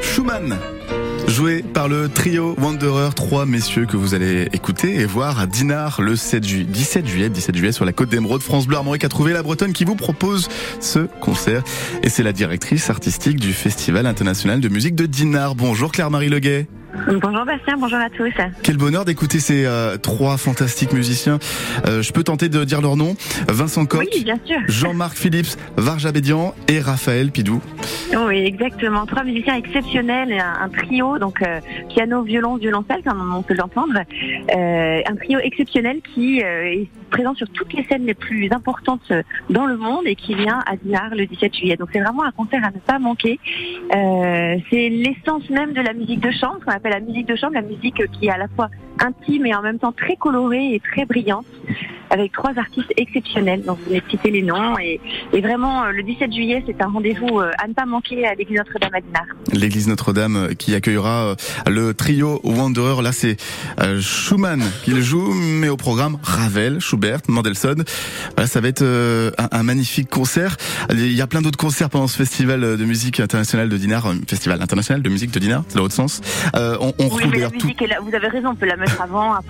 Schumann joué par le trio Wanderer, trois messieurs que vous allez écouter et voir à Dinard le 7 juillet, 17 juillet, 17 juillet sur la côte d'Emeraude. France Bleu Armorique a trouvé la Bretonne qui vous propose ce concert et c'est la directrice artistique du Festival international de musique de Dinard. Bonjour Claire-Marie Leguet. Bonjour Bastien, bonjour à tous. Quel bonheur d'écouter ces euh, trois fantastiques musiciens. Euh, je peux tenter de dire leur nom Vincent Coq, Oui. Jean-Marc Phillips, Varja Bédian et Raphaël Pidou. Oui, exactement. Trois musiciens exceptionnels, un, un trio, donc euh, piano, violon, violoncelle, comme on peut l'entendre. Euh, un trio exceptionnel qui euh, est présent sur toutes les scènes les plus importantes dans le monde et qui vient à Dinard le 17 juillet. Donc c'est vraiment un concert à ne pas manquer. C'est l'essence même de la musique de chambre, qu'on appelle la musique de chambre, la musique qui est à la fois intime et en même temps très colorée et très brillante avec trois artistes exceptionnels. Donc vous venez de citer les noms et, et vraiment euh, le 17 juillet c'est un rendez-vous euh, à ne pas manquer à l'église Notre-Dame à Dinard. L'église Notre-Dame euh, qui accueillera le trio Wanderer. Là, c'est Schumann qui le joue, mais au programme Ravel, Schubert, Mendelssohn. Voilà, ça va être un, un magnifique concert. Il y a plein d'autres concerts pendant ce festival de musique internationale de Dinard, festival international de musique de Dinard, c'est dans l'autre sens. Euh, on, on Oui, retrouve mais la tout. musique est là. Vous avez raison, on peut la mettre avant, après.